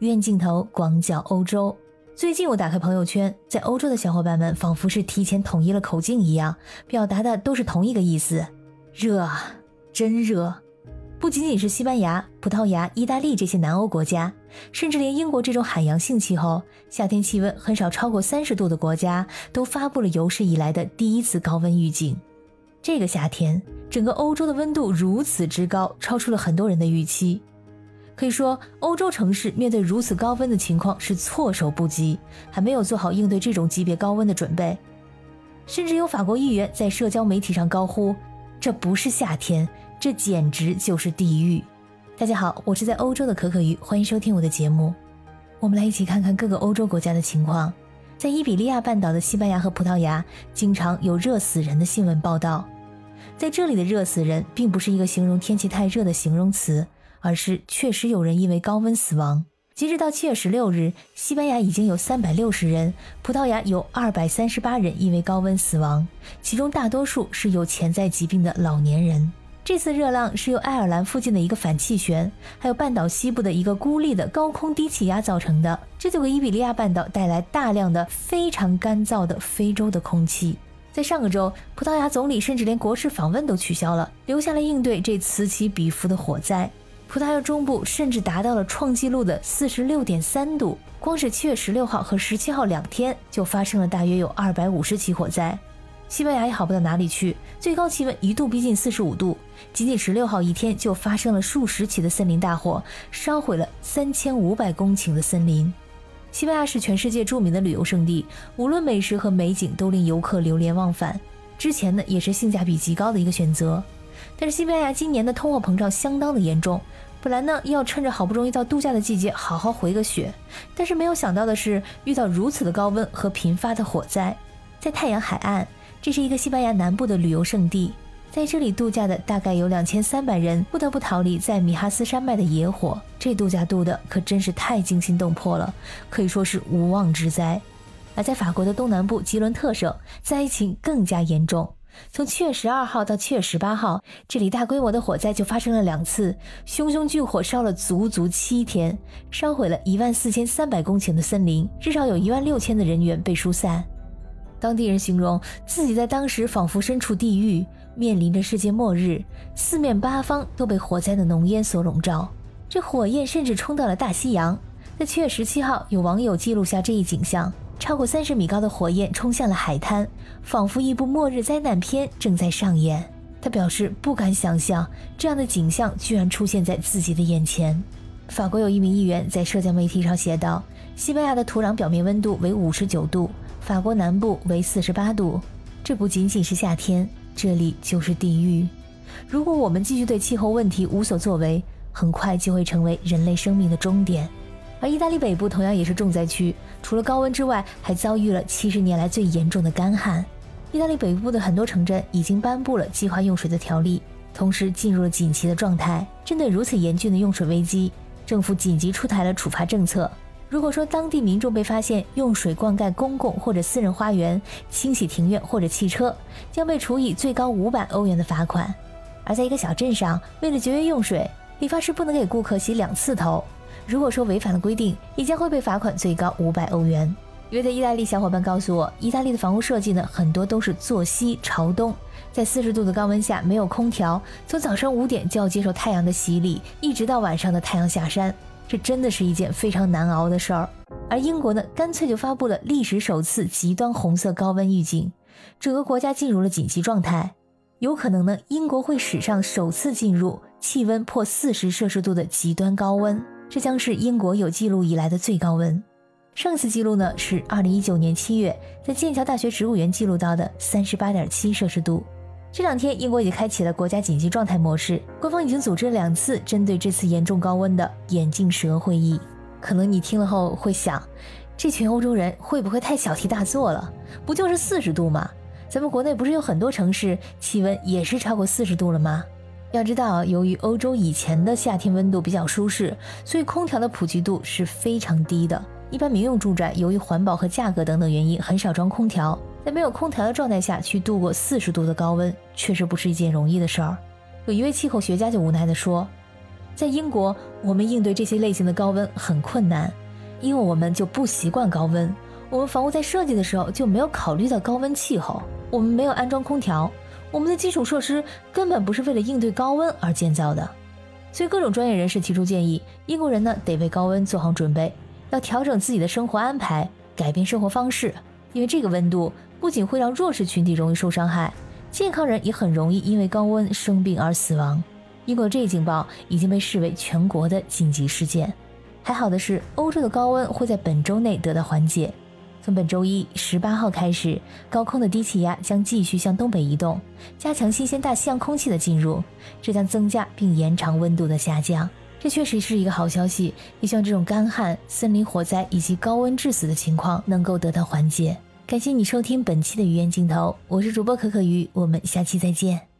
远镜头广角欧洲。最近我打开朋友圈，在欧洲的小伙伴们仿佛是提前统一了口径一样，表达的都是同一个意思：热，真热！不仅仅是西班牙、葡萄牙、意大利这些南欧国家，甚至连英国这种海洋性气候、夏天气温很少超过三十度的国家，都发布了有史以来的第一次高温预警。这个夏天，整个欧洲的温度如此之高，超出了很多人的预期。可以说，欧洲城市面对如此高温的情况是措手不及，还没有做好应对这种级别高温的准备。甚至有法国议员在社交媒体上高呼：“这不是夏天。”这简直就是地狱！大家好，我是在欧洲的可可鱼，欢迎收听我的节目。我们来一起看看各个欧洲国家的情况。在伊比利亚半岛的西班牙和葡萄牙，经常有热死人的新闻报道。在这里的热死人，并不是一个形容天气太热的形容词，而是确实有人因为高温死亡。截止到七月十六日，西班牙已经有三百六十人，葡萄牙有二百三十八人因为高温死亡，其中大多数是有潜在疾病的老年人。这次热浪是由爱尔兰附近的一个反气旋，还有半岛西部的一个孤立的高空低气压造成的，这就给伊比利亚半岛带来大量的非常干燥的非洲的空气。在上个周，葡萄牙总理甚至连国事访问都取消了，留下了应对这此起彼伏的火灾。葡萄牙中部甚至达到了创纪录的四十六点三度，光是七月十六号和十七号两天就发生了大约有二百五十起火灾。西班牙也好不到哪里去，最高气温一度逼近四十五度。仅仅十六号一天就发生了数十起的森林大火，烧毁了三千五百公顷的森林。西班牙是全世界著名的旅游胜地，无论美食和美景都令游客流连忘返。之前呢，也是性价比极高的一个选择。但是西班牙今年的通货膨胀相当的严重，本来呢要趁着好不容易到度假的季节好好回个血，但是没有想到的是遇到如此的高温和频发的火灾，在太阳海岸。这是一个西班牙南部的旅游胜地，在这里度假的大概有两千三百人，不得不逃离在米哈斯山脉的野火。这度假度的可真是太惊心动魄了，可以说是无妄之灾。而在法国的东南部吉伦特省，灾情更加严重。从七月十二号到七月十八号，这里大规模的火灾就发生了两次，熊熊巨火烧了足足七天，烧毁了一万四千三百公顷的森林，至少有一万六千的人员被疏散。当地人形容自己在当时仿佛身处地狱，面临着世界末日，四面八方都被火灾的浓烟所笼罩。这火焰甚至冲到了大西洋。在七月十七号，有网友记录下这一景象：超过三十米高的火焰冲向了海滩，仿佛一部末日灾难片正在上演。他表示不敢想象这样的景象居然出现在自己的眼前。法国有一名议员在社交媒体上写道：“西班牙的土壤表面温度为五十九度。”法国南部为四十八度，这不仅仅是夏天，这里就是地狱。如果我们继续对气候问题无所作为，很快就会成为人类生命的终点。而意大利北部同样也是重灾区，除了高温之外，还遭遇了七十年来最严重的干旱。意大利北部的很多城镇已经颁布了计划用水的条例，同时进入了紧急的状态。针对如此严峻的用水危机，政府紧急出台了处罚政策。如果说当地民众被发现用水灌溉公共或者私人花园、清洗庭院或者汽车，将被处以最高五百欧元的罚款；而在一个小镇上，为了节约用水，理发师不能给顾客洗两次头。如果说违反了规定，也将会被罚款最高五百欧元。一位在意大利小伙伴告诉我，意大利的房屋设计呢，很多都是坐西朝东，在四十度的高温下没有空调，从早上五点就要接受太阳的洗礼，一直到晚上的太阳下山。这真的是一件非常难熬的事儿，而英国呢，干脆就发布了历史首次极端红色高温预警，整个国家进入了紧急状态。有可能呢，英国会史上首次进入气温破四十摄氏度的极端高温，这将是英国有记录以来的最高温。上次记录呢是二零一九年七月在剑桥大学植物园记录到的三十八点七摄氏度。这两天，英国已开启了国家紧急状态模式，官方已经组织了两次针对这次严重高温的眼镜蛇会议。可能你听了后会想，这群欧洲人会不会太小题大做了？不就是四十度吗？咱们国内不是有很多城市气温也是超过四十度了吗？要知道，由于欧洲以前的夏天温度比较舒适，所以空调的普及度是非常低的。一般民用住宅由于环保和价格等等原因，很少装空调。在没有空调的状态下去度过四十度的高温，确实不是一件容易的事儿。有一位气候学家就无奈地说：“在英国，我们应对这些类型的高温很困难，因为我们就不习惯高温。我们房屋在设计的时候就没有考虑到高温气候，我们没有安装空调，我们的基础设施根本不是为了应对高温而建造的。所以，各种专业人士提出建议，英国人呢得为高温做好准备，要调整自己的生活安排，改变生活方式，因为这个温度不仅会让弱势群体容易受伤害，健康人也很容易因为高温生病而死亡。英国这一警报已经被视为全国的紧急事件。还好的是，欧洲的高温会在本周内得到缓解。从本周一十八号开始，高空的低气压将继续向东北移动，加强新鲜大西洋空气的进入，这将增加并延长温度的下降。这确实是一个好消息，也希望这种干旱、森林火灾以及高温致死的情况能够得到缓解。感谢你收听本期的语言镜头，我是主播可可鱼，我们下期再见。